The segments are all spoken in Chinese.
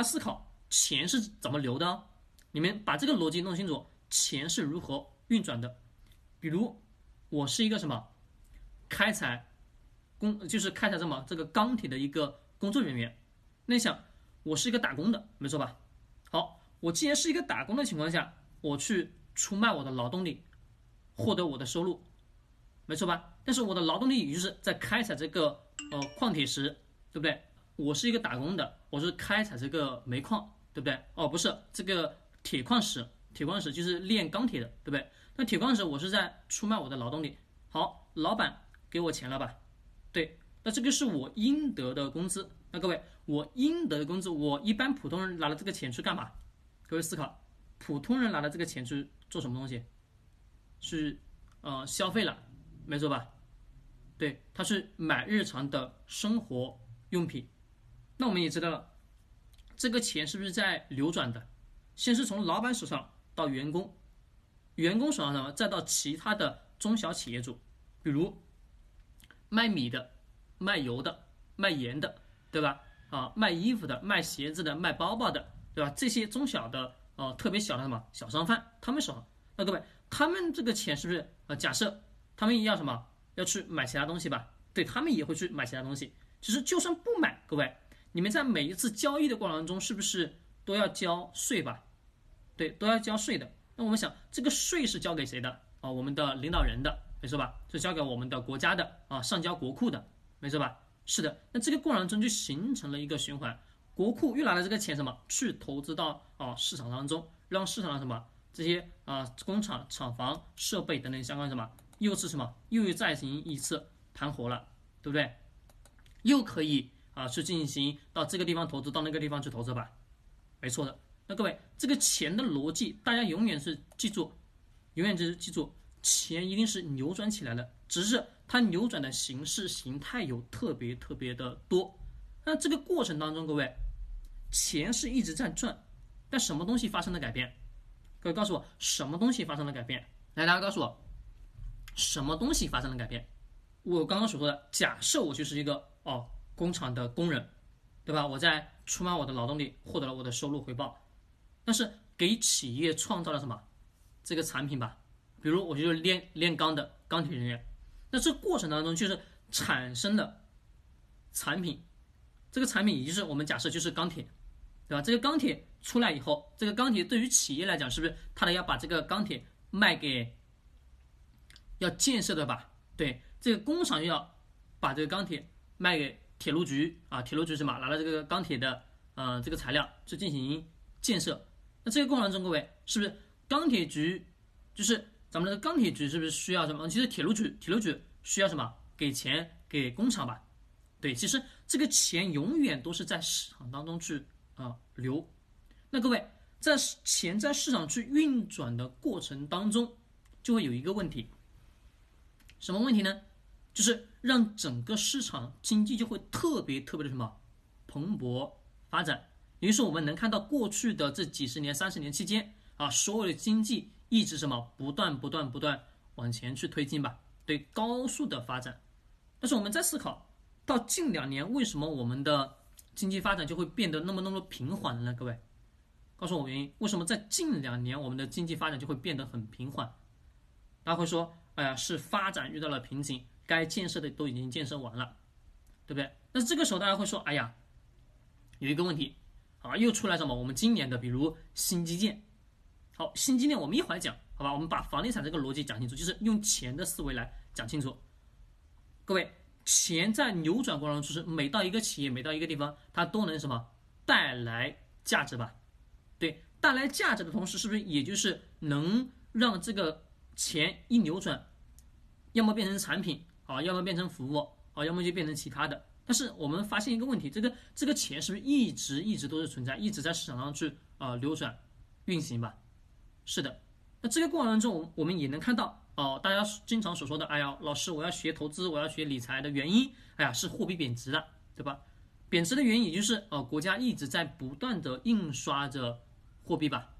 大家思考钱是怎么流的？你们把这个逻辑弄清楚，钱是如何运转的？比如我是一个什么开采工，就是开采什么这个钢铁的一个工作人员。那你想，我是一个打工的，没错吧？好，我既然是一个打工的情况下，我去出卖我的劳动力，获得我的收入，没错吧？但是我的劳动力也就是在开采这个呃矿铁石，对不对？我是一个打工的，我是开采这个煤矿，对不对？哦，不是这个铁矿石，铁矿石就是炼钢铁的，对不对？那铁矿石我是在出卖我的劳动力。好，老板给我钱了吧？对，那这个是我应得的工资。那各位，我应得的工资，我一般普通人拿了这个钱去干嘛？各位思考，普通人拿了这个钱去做什么东西？是呃消费了，没错吧？对，他是买日常的生活用品。那我们也知道了，这个钱是不是在流转的？先是从老板手上到员工，员工手上什么，再到其他的中小企业主，比如卖米的、卖油的、卖盐的，对吧？啊，卖衣服的、卖鞋子的、卖包包的，对吧？这些中小的呃特别小的什么小商贩，他们手上，那各位，他们这个钱是不是呃假设他们要什么要去买其他东西吧？对他们也会去买其他东西。其实就算不买，各位。你们在每一次交易的过程中，是不是都要交税吧？对，都要交税的。那我们想，这个税是交给谁的啊？我们的领导人的，没错吧？是交给我们的国家的啊，上交国库的，没错吧？是的。那这个过程中就形成了一个循环，国库又拿了这个钱什么去投资到啊市场当中，让市场上什么这些啊工厂、厂房、设备等等相关什么又是什么又再行一次盘活了，对不对？又可以。啊，去进行到这个地方投资，到那个地方去投资吧，没错的。那各位，这个钱的逻辑，大家永远是记住，永远就是记住，钱一定是扭转起来的，只是它扭转的形式形态有特别特别的多。那这个过程当中，各位，钱是一直在转，但什么东西发生了改变？各位告诉我，什么东西发生了改变？来，大家告诉我，什么东西发生了改变？我刚刚所说的，假设我就是一个哦。工厂的工人，对吧？我在出卖我的劳动力，获得了我的收入回报，但是给企业创造了什么？这个产品吧，比如我就是炼炼钢的钢铁人员，那这过程当中就是产生了产品，这个产品也就是我们假设就是钢铁，对吧？这个钢铁出来以后，这个钢铁对于企业来讲，是不是他得要把这个钢铁卖给要建设的吧？对，这个工厂要把这个钢铁卖给。铁路局啊，铁路局什么拿了这个钢铁的呃这个材料去进行建设，那这个过程中各位是不是钢铁局就是咱们的钢铁局是不是需要什么？其实铁路局铁路局需要什么？给钱给工厂吧？对，其实这个钱永远都是在市场当中去啊流。那各位在钱在市场去运转的过程当中，就会有一个问题，什么问题呢？就是让整个市场经济就会特别特别的什么蓬勃发展。于是我们能看到过去的这几十年、三十年期间啊，所有的经济一直什么不断不断不断往前去推进吧，对高速的发展。但是我们在思考到近两年，为什么我们的经济发展就会变得那么那么平缓了呢？各位，告诉我原因，为什么在近两年我们的经济发展就会变得很平缓？大家会说，哎呀，是发展遇到了瓶颈。该建设的都已经建设完了，对不对？那这个时候大家会说，哎呀，有一个问题，好，又出来什么？我们今年的，比如新基建，好，新基建我们一会儿讲，好吧？我们把房地产这个逻辑讲清楚，就是用钱的思维来讲清楚。各位，钱在扭转过程中，就是每到一个企业，每到一个地方，它都能什么带来价值吧？对，带来价值的同时，是不是也就是能让这个钱一扭转，要么变成产品？啊，要么变成服务，啊，要么就变成其他的。但是我们发现一个问题，这个这个钱是不是一直一直都是存在，一直在市场上去啊流转运行吧？是的。那这个过程中，我们也能看到哦，大家经常所说的，哎呀，老师，我要学投资，我要学理财的原因，哎呀，是货币贬值了，对吧？贬值的原因也就是呃，国家一直在不断的印刷着货币吧。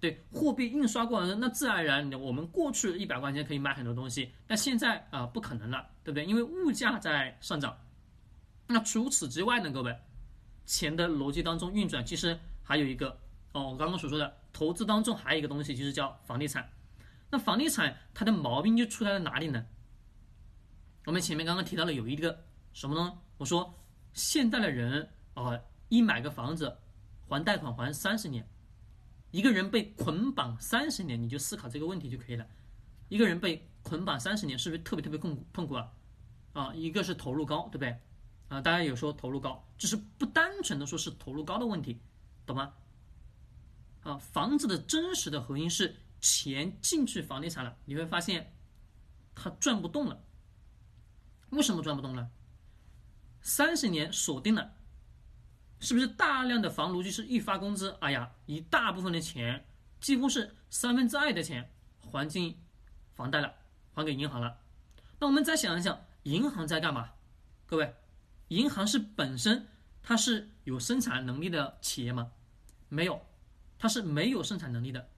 对货币印刷过程中，那自然而然，我们过去一百块钱可以买很多东西，但现在啊不可能了，对不对？因为物价在上涨。那除此之外呢，各位，钱的逻辑当中运转，其实还有一个哦，我刚刚所说的投资当中还有一个东西，就是叫房地产。那房地产它的毛病就出在了哪里呢？我们前面刚刚提到了有一个什么呢？我说现在的人啊，一买个房子还贷款还三十年，一个人被捆绑三十年，你就思考这个问题就可以了。一个人被捆绑三十年，是不是特别特别痛苦痛苦啊？啊，一个是投入高，对不对？啊，大家有说投入高，就是不单纯的说是投入高的问题，懂吗？啊，房子的真实的核心是钱进去房地产了，你会发现它转不动了。为什么转不动了？三十年锁定了，是不是大量的房奴就是一发工资，哎呀，一大部分的钱，几乎是三分之二的钱还进房贷了，还给银行了。那我们再想一想，银行在干嘛？各位？银行是本身它是有生产能力的企业吗？没有，它是没有生产能力的。